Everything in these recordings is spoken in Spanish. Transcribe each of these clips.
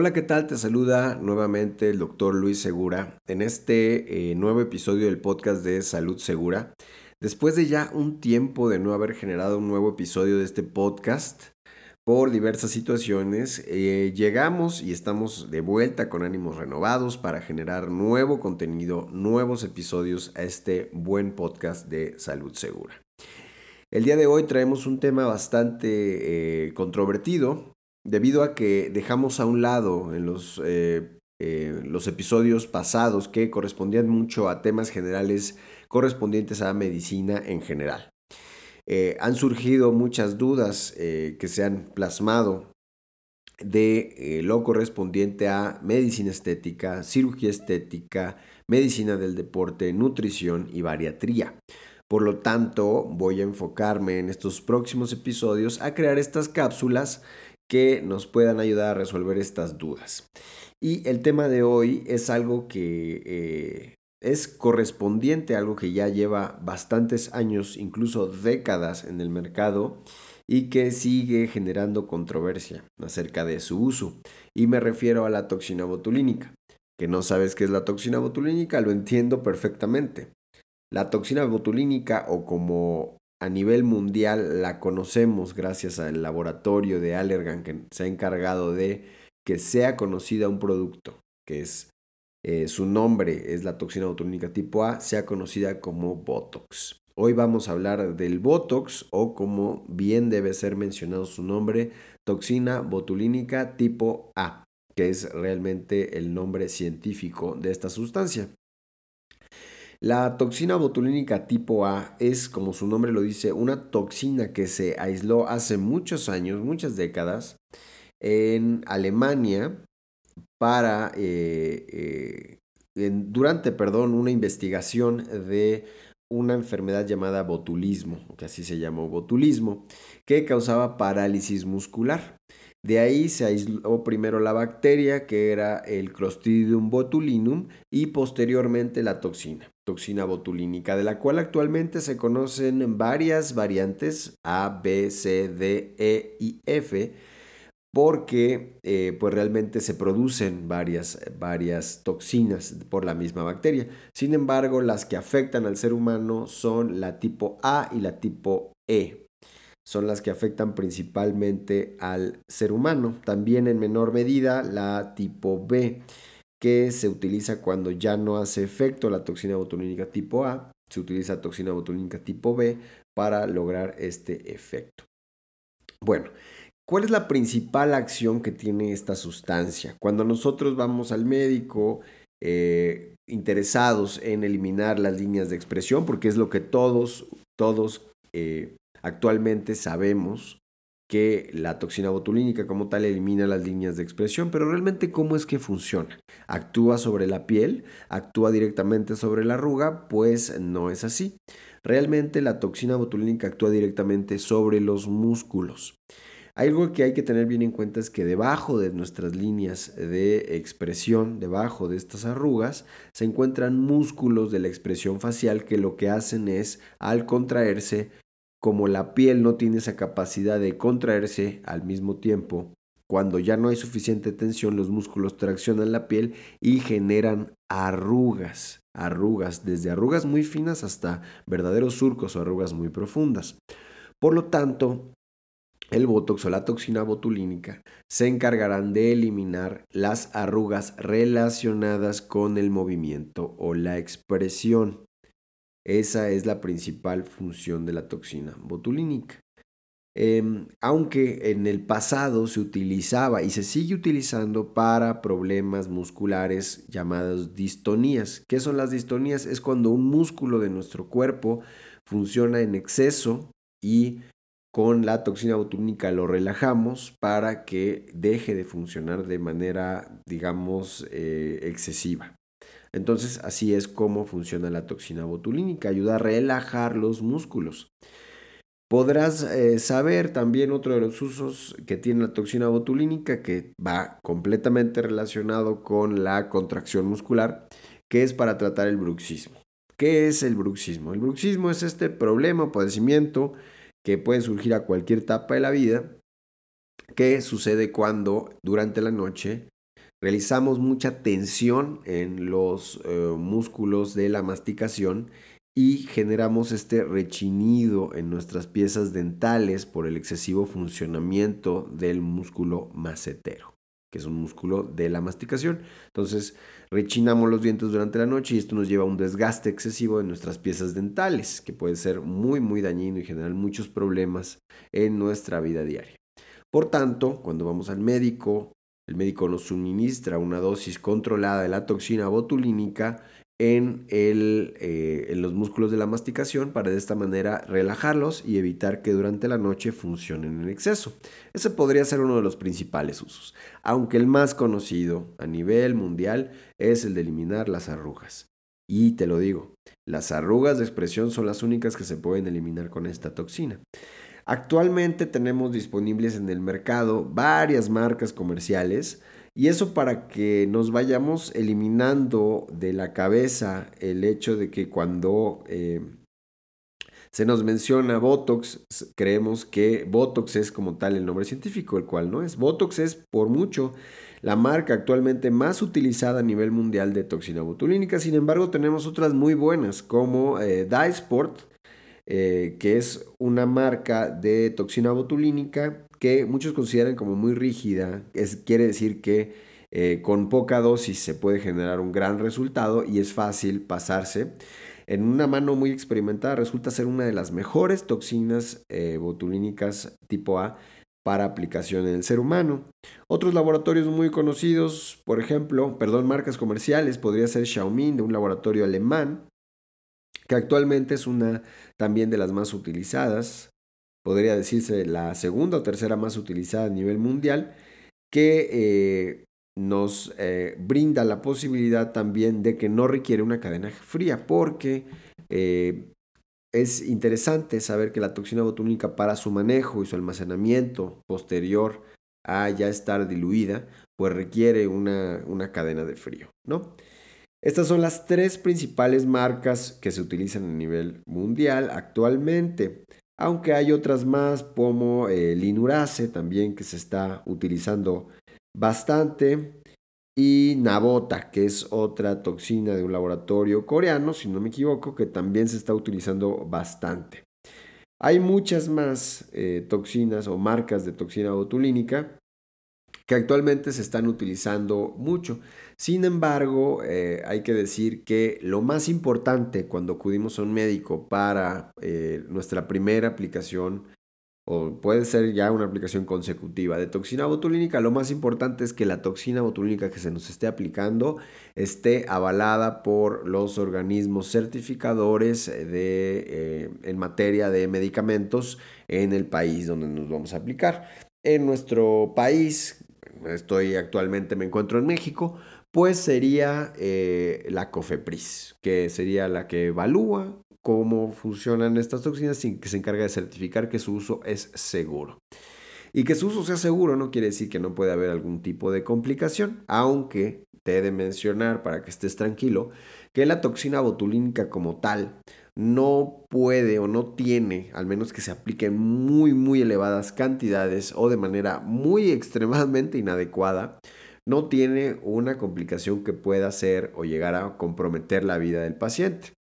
Hola, ¿qué tal? Te saluda nuevamente el doctor Luis Segura en este eh, nuevo episodio del podcast de Salud Segura. Después de ya un tiempo de no haber generado un nuevo episodio de este podcast, por diversas situaciones, eh, llegamos y estamos de vuelta con ánimos renovados para generar nuevo contenido, nuevos episodios a este buen podcast de Salud Segura. El día de hoy traemos un tema bastante eh, controvertido debido a que dejamos a un lado en los, eh, los episodios pasados que correspondían mucho a temas generales correspondientes a medicina en general. Eh, han surgido muchas dudas eh, que se han plasmado de eh, lo correspondiente a medicina estética, cirugía estética, medicina del deporte, nutrición y bariatría. Por lo tanto, voy a enfocarme en estos próximos episodios a crear estas cápsulas que nos puedan ayudar a resolver estas dudas. Y el tema de hoy es algo que es correspondiente a algo que ya lleva bastantes años, incluso décadas en el mercado y que sigue generando controversia acerca de su uso. Y me refiero a la toxina botulínica. Que no sabes qué es la toxina botulínica, lo entiendo perfectamente. La toxina botulínica o como a nivel mundial la conocemos gracias al laboratorio de Allergan que se ha encargado de que sea conocida un producto, que es eh, su nombre es la toxina botulínica tipo A, sea conocida como Botox. Hoy vamos a hablar del Botox o como bien debe ser mencionado su nombre, toxina botulínica tipo A, que es realmente el nombre científico de esta sustancia. La toxina botulínica tipo A es, como su nombre lo dice, una toxina que se aisló hace muchos años, muchas décadas, en Alemania para, eh, eh, durante, perdón, una investigación de una enfermedad llamada botulismo, que así se llamó botulismo, que causaba parálisis muscular. De ahí se aisló primero la bacteria, que era el Clostridium botulinum, y posteriormente la toxina, toxina botulínica, de la cual actualmente se conocen varias variantes A, B, C, D, E y F, porque eh, pues realmente se producen varias, varias toxinas por la misma bacteria. Sin embargo, las que afectan al ser humano son la tipo A y la tipo E. Son las que afectan principalmente al ser humano. También en menor medida la tipo B, que se utiliza cuando ya no hace efecto la toxina botulínica tipo A. Se utiliza toxina botulínica tipo B para lograr este efecto. Bueno, ¿Cuál es la principal acción que tiene esta sustancia? Cuando nosotros vamos al médico eh, interesados en eliminar las líneas de expresión, porque es lo que todos, todos eh, actualmente sabemos que la toxina botulínica como tal elimina las líneas de expresión, pero realmente cómo es que funciona. ¿Actúa sobre la piel? ¿Actúa directamente sobre la arruga? Pues no es así. Realmente la toxina botulínica actúa directamente sobre los músculos. Algo que hay que tener bien en cuenta es que debajo de nuestras líneas de expresión, debajo de estas arrugas, se encuentran músculos de la expresión facial que lo que hacen es, al contraerse, como la piel no tiene esa capacidad de contraerse al mismo tiempo, cuando ya no hay suficiente tensión, los músculos traccionan la piel y generan arrugas, arrugas, desde arrugas muy finas hasta verdaderos surcos o arrugas muy profundas. Por lo tanto, el botox o la toxina botulínica se encargarán de eliminar las arrugas relacionadas con el movimiento o la expresión. Esa es la principal función de la toxina botulínica. Em, aunque en el pasado se utilizaba y se sigue utilizando para problemas musculares llamados distonías. ¿Qué son las distonías? Es cuando un músculo de nuestro cuerpo funciona en exceso y con la toxina botulínica lo relajamos para que deje de funcionar de manera, digamos, eh, excesiva. Entonces, así es como funciona la toxina botulínica, ayuda a relajar los músculos. Podrás eh, saber también otro de los usos que tiene la toxina botulínica, que va completamente relacionado con la contracción muscular, que es para tratar el bruxismo. ¿Qué es el bruxismo? El bruxismo es este problema o padecimiento que puede surgir a cualquier etapa de la vida, que sucede cuando durante la noche realizamos mucha tensión en los eh, músculos de la masticación y generamos este rechinido en nuestras piezas dentales por el excesivo funcionamiento del músculo macetero, que es un músculo de la masticación. Entonces, rechinamos los dientes durante la noche y esto nos lleva a un desgaste excesivo de nuestras piezas dentales, que puede ser muy, muy dañino y generar muchos problemas en nuestra vida diaria. Por tanto, cuando vamos al médico, el médico nos suministra una dosis controlada de la toxina botulínica en, el, eh, en los músculos de la masticación para de esta manera relajarlos y evitar que durante la noche funcionen en exceso. Ese podría ser uno de los principales usos, aunque el más conocido a nivel mundial es el de eliminar las arrugas. Y te lo digo, las arrugas de expresión son las únicas que se pueden eliminar con esta toxina. Actualmente tenemos disponibles en el mercado varias marcas comerciales y eso para que nos vayamos eliminando de la cabeza el hecho de que cuando eh, se nos menciona Botox, creemos que Botox es como tal el nombre científico, el cual no es. Botox es por mucho la marca actualmente más utilizada a nivel mundial de toxina botulínica. Sin embargo, tenemos otras muy buenas como eh, Dysport, eh, que es una marca de toxina botulínica que muchos consideran como muy rígida. Es, quiere decir que eh, con poca dosis se puede generar un gran resultado y es fácil pasarse. En una mano muy experimentada resulta ser una de las mejores toxinas eh, botulínicas tipo A para aplicación en el ser humano. Otros laboratorios muy conocidos, por ejemplo, perdón, marcas comerciales, podría ser Xiaomi de un laboratorio alemán, que actualmente es una también de las más utilizadas podría decirse la segunda o tercera más utilizada a nivel mundial, que eh, nos eh, brinda la posibilidad también de que no requiere una cadena fría, porque eh, es interesante saber que la toxina botulínica para su manejo y su almacenamiento posterior a ya estar diluida, pues requiere una, una cadena de frío, ¿no? Estas son las tres principales marcas que se utilizan a nivel mundial actualmente aunque hay otras más como el Inurace también que se está utilizando bastante y Nabota, que es otra toxina de un laboratorio coreano, si no me equivoco, que también se está utilizando bastante. Hay muchas más eh, toxinas o marcas de toxina botulínica que actualmente se están utilizando mucho. Sin embargo, eh, hay que decir que lo más importante cuando acudimos a un médico para eh, nuestra primera aplicación, o puede ser ya una aplicación consecutiva de toxina botulínica, lo más importante es que la toxina botulínica que se nos esté aplicando esté avalada por los organismos certificadores de, eh, en materia de medicamentos en el país donde nos vamos a aplicar. En nuestro país, estoy actualmente, me encuentro en México, pues sería eh, la COFEPRIS, que sería la que evalúa cómo funcionan estas toxinas y que se encarga de certificar que su uso es seguro. Y que su uso sea seguro no quiere decir que no puede haber algún tipo de complicación, aunque te he de mencionar para que estés tranquilo que la toxina botulínica como tal no puede o no tiene, al menos que se aplique en muy, muy elevadas cantidades o de manera muy extremadamente inadecuada, no tiene una complicación que pueda ser o llegar a comprometer la vida del paciente.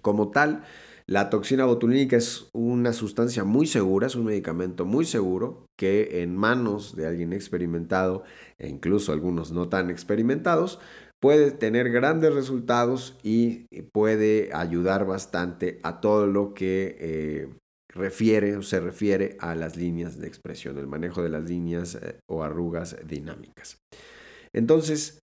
Como tal, la toxina botulínica es una sustancia muy segura, es un medicamento muy seguro que en manos de alguien experimentado e incluso algunos no tan experimentados puede tener grandes resultados y puede ayudar bastante a todo lo que eh, refiere o se refiere a las líneas de expresión, el manejo de las líneas eh, o arrugas dinámicas. Entonces,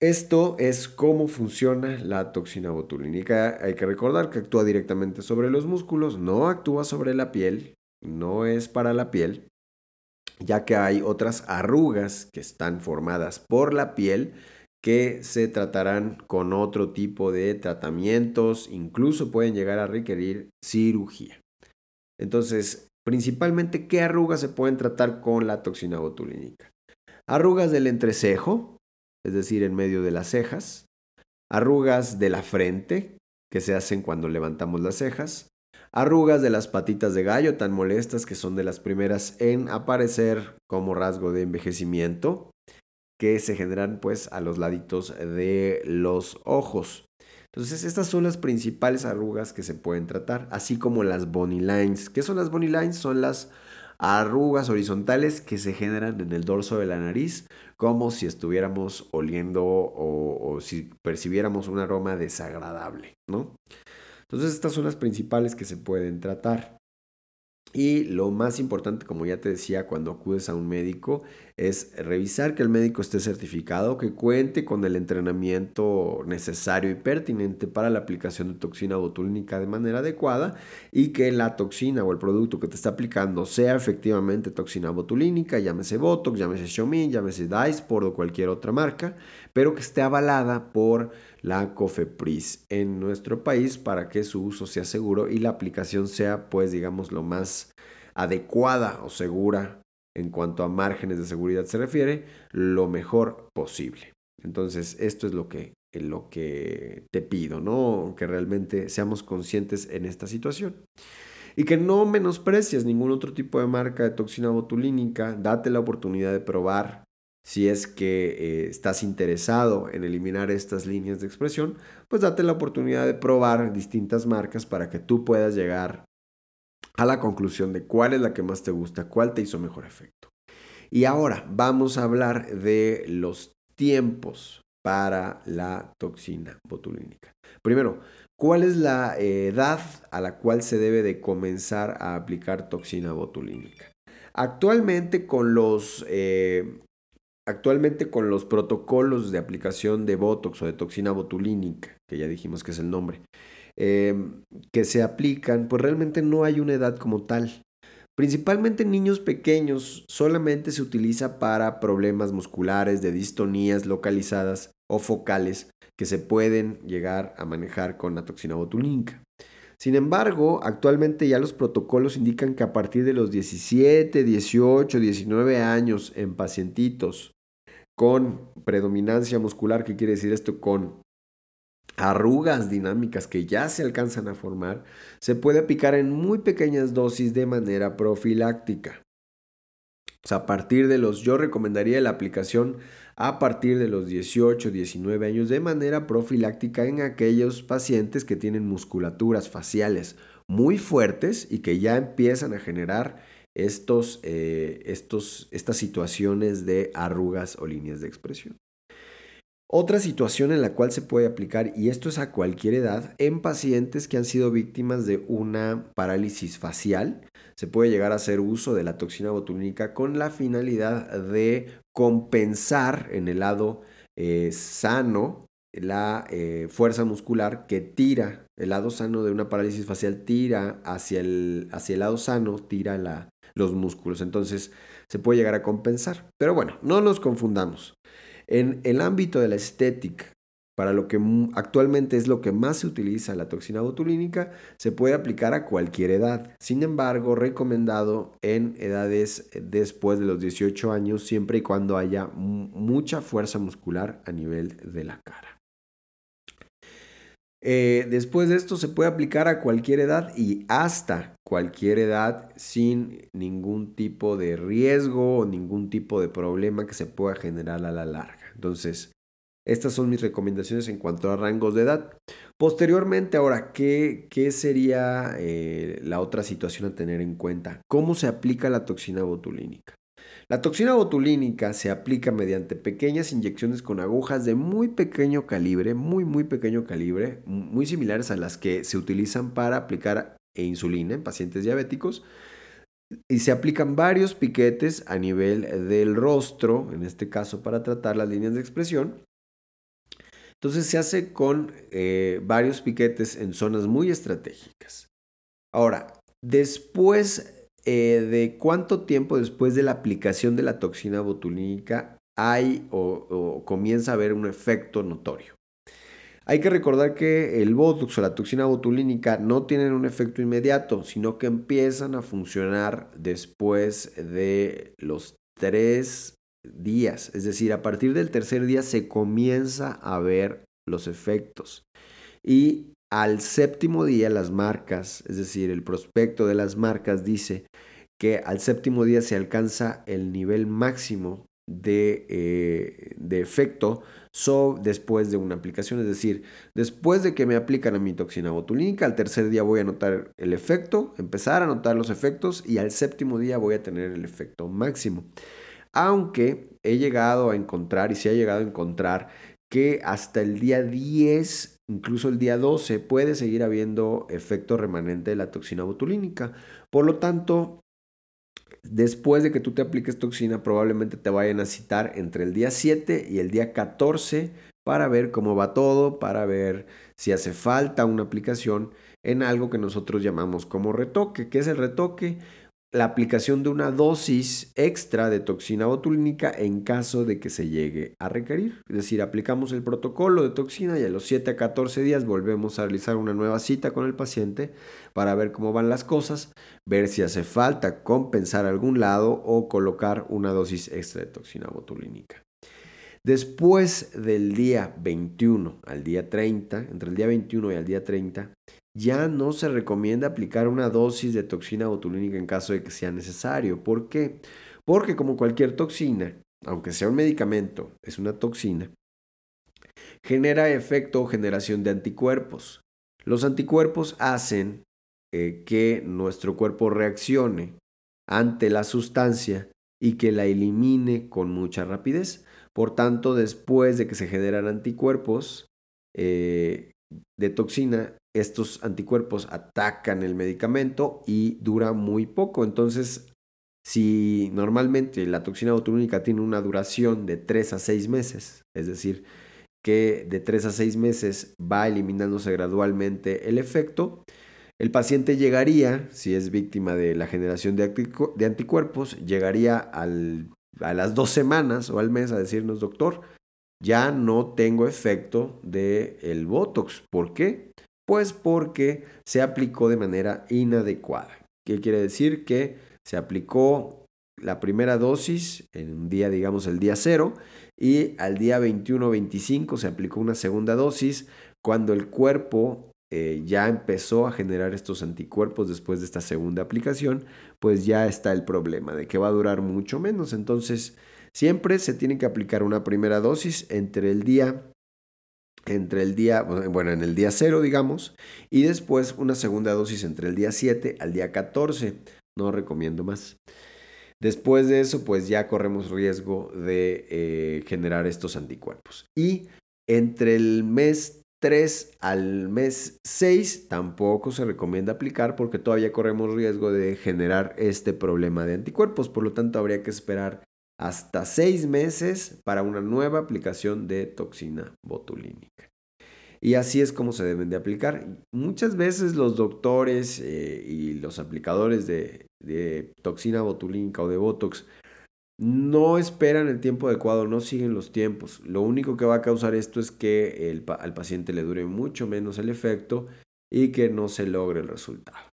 esto es cómo funciona la toxina botulínica. Hay que recordar que actúa directamente sobre los músculos, no actúa sobre la piel, no es para la piel, ya que hay otras arrugas que están formadas por la piel que se tratarán con otro tipo de tratamientos, incluso pueden llegar a requerir cirugía. Entonces, principalmente, ¿qué arrugas se pueden tratar con la toxina botulínica? Arrugas del entrecejo, es decir, en medio de las cejas, arrugas de la frente, que se hacen cuando levantamos las cejas, arrugas de las patitas de gallo tan molestas que son de las primeras en aparecer como rasgo de envejecimiento, que se generan pues a los laditos de los ojos. Entonces, estas son las principales arrugas que se pueden tratar, así como las bony lines. ¿Qué son las bony lines? Son las arrugas horizontales que se generan en el dorso de la nariz, como si estuviéramos oliendo o, si percibiéramos un aroma desagradable, ¿no? Entonces, estas son las principales que se pueden tratar. Y lo más importante, como ya te decía, cuando acudes a un médico, es revisar que el médico esté certificado, que cuente con el entrenamiento necesario y pertinente para la aplicación de toxina botulínica de manera adecuada y que la toxina o el producto que te está aplicando sea efectivamente toxina botulínica, llámese Botox, llámese Xiaomi, llámese Dysport o cualquier otra marca, pero que esté avalada por la COFEPRIS en nuestro país para que su uso sea seguro y la aplicación sea, pues, digamos, lo más adecuada o segura en cuanto a márgenes de seguridad se refiere, lo mejor posible. Entonces, esto es lo que, lo que te pido, ¿no? Que realmente seamos conscientes en esta situación. Y que no menosprecies ningún otro tipo de marca de toxina botulínica. Date la oportunidad de probar si es que eh, estás interesado en eliminar estas líneas de expresión, pues date la oportunidad de probar distintas marcas para que tú puedas llegar a la conclusión de cuál es la que más te gusta, cuál te hizo mejor efecto. Y ahora vamos a hablar de los tiempos para la toxina botulínica. Primero, ¿cuál es la edad a la cual se debe de comenzar a aplicar toxina botulínica? Actualmente con los eh, Actualmente con los protocolos de aplicación de Botox o de toxina botulínica, que ya dijimos que es el nombre, em, que se aplican, pues realmente no hay una edad como tal. Principalmente en niños pequeños solamente se utiliza para problemas musculares de distonías localizadas o focales que se pueden llegar a manejar con la toxina botulínica. Sin embargo, actualmente ya los protocolos indican que a partir de los 17, 18, 19 años en pacientitos con predominancia muscular, ¿qué quiere decir esto? Con arrugas dinámicas que ya se alcanzan a formar, se puede aplicar en muy pequeñas dosis de manera profiláctica. A partir de los, yo recomendaría la aplicación a partir de los 18, 19 años de manera profiláctica en aquellos pacientes que tienen musculaturas faciales muy fuertes y que ya empiezan a generar estos, eh, estos, estas situaciones de arrugas o líneas de expresión. Otra situación en la cual se puede aplicar, y esto es a cualquier edad, en pacientes que han sido víctimas de una parálisis facial, se puede llegar a hacer uso de la toxina botulínica con la finalidad de compensar en el lado eh, sano la eh, fuerza muscular que tira, el lado sano de una parálisis facial tira hacia el, hacia el lado sano, tira la, los músculos. Entonces se puede llegar a compensar. Pero bueno, no nos confundamos. En el ámbito de la estética, para lo que actualmente es lo que más se utiliza la toxina botulínica, se puede aplicar a cualquier edad. Sin embargo, recomendado en edades después de los 18 años, siempre y cuando haya mucha fuerza muscular a nivel de la cara. Eh, después de esto se puede aplicar a cualquier edad y hasta cualquier edad sin ningún tipo de riesgo o ningún tipo de problema que se pueda generar a la larga. Entonces, estas son mis recomendaciones en cuanto a rangos de edad. Posteriormente, ahora, ¿qué, qué sería eh, la otra situación a tener en cuenta? ¿Cómo se aplica la toxina botulínica? La toxina botulínica se aplica mediante pequeñas inyecciones con agujas de muy pequeño calibre, muy muy pequeño calibre, muy similares a las que se utilizan para aplicar insulina en pacientes diabéticos. Y se aplican varios piquetes a nivel del rostro, en este caso para tratar las líneas de expresión. Entonces se hace con eh, varios piquetes en zonas muy estratégicas. Ahora, después eh, de cuánto tiempo después de la aplicación de la toxina botulínica hay o, comienza a haber un efecto notorio. Hay que recordar que el Botox o la toxina botulínica no tienen un efecto inmediato, sino que empiezan a funcionar después de los tres días. Es decir, a partir del tercer día se comienza a ver los efectos. Al séptimo día las marcas, es decir, el prospecto de las marcas dice que al séptimo día se alcanza el nivel máximo de, eh, de efecto so, después de una aplicación. Es decir, después de que me aplican a mi toxina botulínica, al tercer día voy a notar el efecto, empezar a notar los efectos y al séptimo día voy a tener el efecto máximo. Aunque he llegado a encontrar y se ha llegado a encontrar que hasta el día 10, incluso el día 12, puede seguir habiendo efecto remanente de la toxina botulínica. Por lo tanto, Después de que tú te apliques toxina, probablemente te vayan a citar entre el día 7 y el día 14 para ver cómo va todo, para ver si hace falta una aplicación en algo que nosotros llamamos como retoque. ¿Qué es el retoque? La aplicación de una dosis extra de toxina botulínica en caso de que se llegue a requerir. Es decir, aplicamos el protocolo de toxina y a los 7 a 14 días volvemos a realizar una nueva cita con el paciente para ver cómo van las cosas, ver si hace falta compensar algún lado o colocar una dosis extra de toxina botulínica. Después del día 21 al día 30, entre el día 21 y el día 30, ya no se recomienda aplicar una dosis de toxina botulínica en caso de que sea necesario. ¿Por qué? Porque como cualquier toxina, aunque sea un medicamento, es una toxina, genera efecto o generación de anticuerpos. Los anticuerpos hacen eh, que nuestro cuerpo reaccione ante la sustancia y que la elimine con mucha rapidez. Por tanto, después de que se generan anticuerpos eh, de toxina, estos anticuerpos atacan el medicamento y dura muy poco. Entonces, si normalmente la toxina botulínica tiene una duración de 3 a 6 meses, es decir, que de 3 a 6 meses va eliminándose gradualmente el efecto, el paciente llegaría, si es víctima de la generación de, anticuerpos, llegaría a las dos semanas o al mes a decirnos, doctor, ya no tengo efecto del el Botox. ¿Por qué? Pues porque se aplicó de manera inadecuada. ¿Qué quiere decir? Que se aplicó la primera dosis en un día, digamos, el día cero, y al día 21-25 se aplicó una segunda dosis cuando el cuerpo eh, ya empezó a generar estos anticuerpos después de esta segunda aplicación, pues ya está el problema de que va a durar mucho menos. Entonces, siempre se tiene que aplicar una primera dosis entre el día entre el día, bueno, en el día 0, digamos, y después una segunda dosis entre el día 7 al día 14. No recomiendo más. Después de eso, pues ya corremos riesgo de eh, generar estos anticuerpos. Y entre el mes 3 al mes 6 tampoco se recomienda aplicar porque todavía corremos riesgo de generar este problema de anticuerpos. Por lo tanto, habría que esperar hasta seis meses para una nueva aplicación de toxina botulínica. Y así es como se deben de aplicar. Muchas veces los doctores eh, y los aplicadores de, toxina botulínica o de Botox no esperan el tiempo adecuado, no siguen los tiempos. Lo único que va a causar esto es que al paciente le dure mucho menos el efecto y que no se logre el resultado.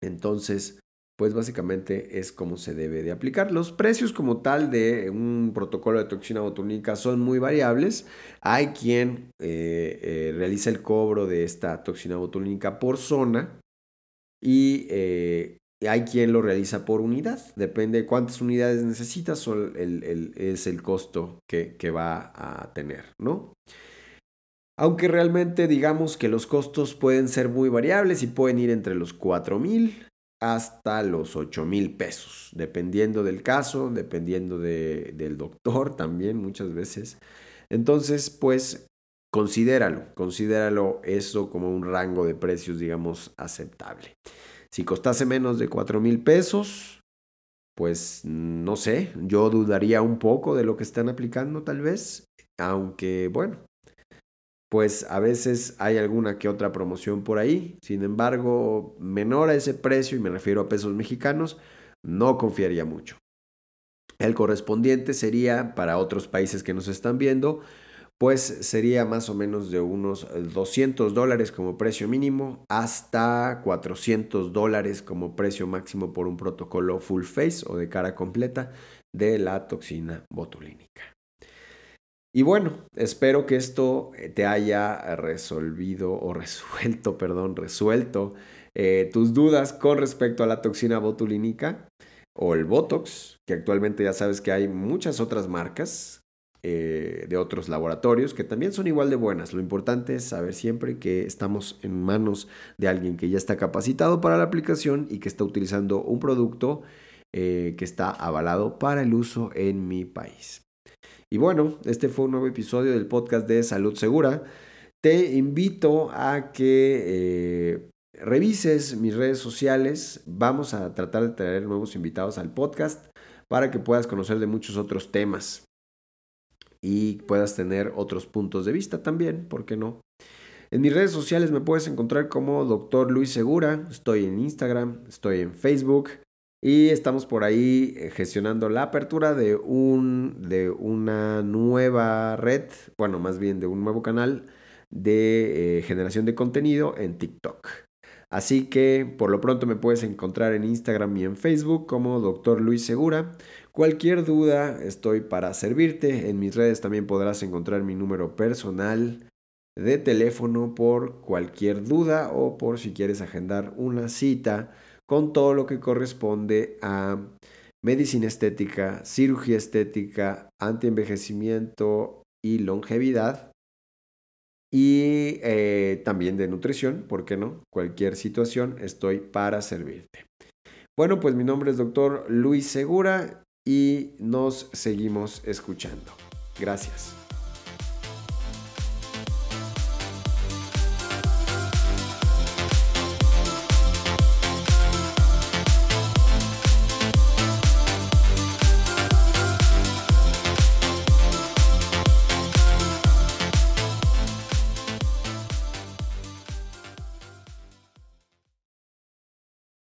Entonces, pues básicamente es como se debe de aplicar. Los precios como tal de un protocolo de toxina botulínica son muy variables. Hay quien eh, eh, realiza el cobro de esta toxina botulínica por zona y eh, hay quien lo realiza por unidad. Depende de cuántas unidades necesitas, es el costo que, que va a tener, ¿no? Aunque realmente digamos que los costos pueden ser muy variables y pueden ir entre los 4 mil hasta los 8 mil pesos, dependiendo del caso, dependiendo del doctor también muchas veces. Entonces, pues considéralo, considéralo eso como un rango de precios, digamos, aceptable. Si costase menos de 4 mil pesos, pues no sé, yo dudaría un poco de lo que están aplicando tal vez, aunque bueno, pues a veces hay alguna que otra promoción por ahí. Sin embargo, menor a ese precio, y me refiero a pesos mexicanos, no confiaría mucho. El correspondiente sería, para otros países que nos están viendo, pues sería más o menos de unos 200 dólares como precio mínimo hasta 400 dólares como precio máximo por un protocolo full face o de cara completa de la toxina botulínica. Y bueno, espero que esto eh, te haya resolvido o resuelto, perdón, resuelto eh, tus dudas con respecto a la toxina botulínica. o el Botox, que actualmente ya sabes que hay muchas otras marcas eh, de otros laboratorios que también son igual de buenas. Lo importante es saber siempre que estamos en manos de alguien que ya está capacitado para la aplicación y que está utilizando un producto que está avalado para el uso en mi país. Y bueno, este fue un nuevo episodio del podcast de Salud Segura. Te invito a que eh, revises mis redes sociales. Vamos a tratar de traer nuevos invitados al podcast para que puedas conocer de muchos otros temas y puedas tener otros puntos de vista también, ¿por qué no? En mis redes sociales me puedes encontrar como Dr. Luis Segura, estoy en Instagram, estoy en Facebook y estamos por ahí eh, gestionando la apertura de, un, de una nueva red, bueno, más bien de un nuevo canal de eh, generación de contenido en TikTok. Así que por lo pronto me puedes encontrar en Instagram y en Facebook como Dr. Luis Segura. Cualquier duda estoy para servirte. En mis redes también podrás encontrar mi número personal de teléfono por cualquier duda o por si quieres agendar una cita con todo lo que corresponde a medicina estética, cirugía estética, antienvejecimiento y longevidad y eh, también de nutrición, ¿por qué no? Cualquier situación estoy para servirte. Bueno, pues mi nombre es doctor Luis Segura y nos seguimos escuchando. Gracias.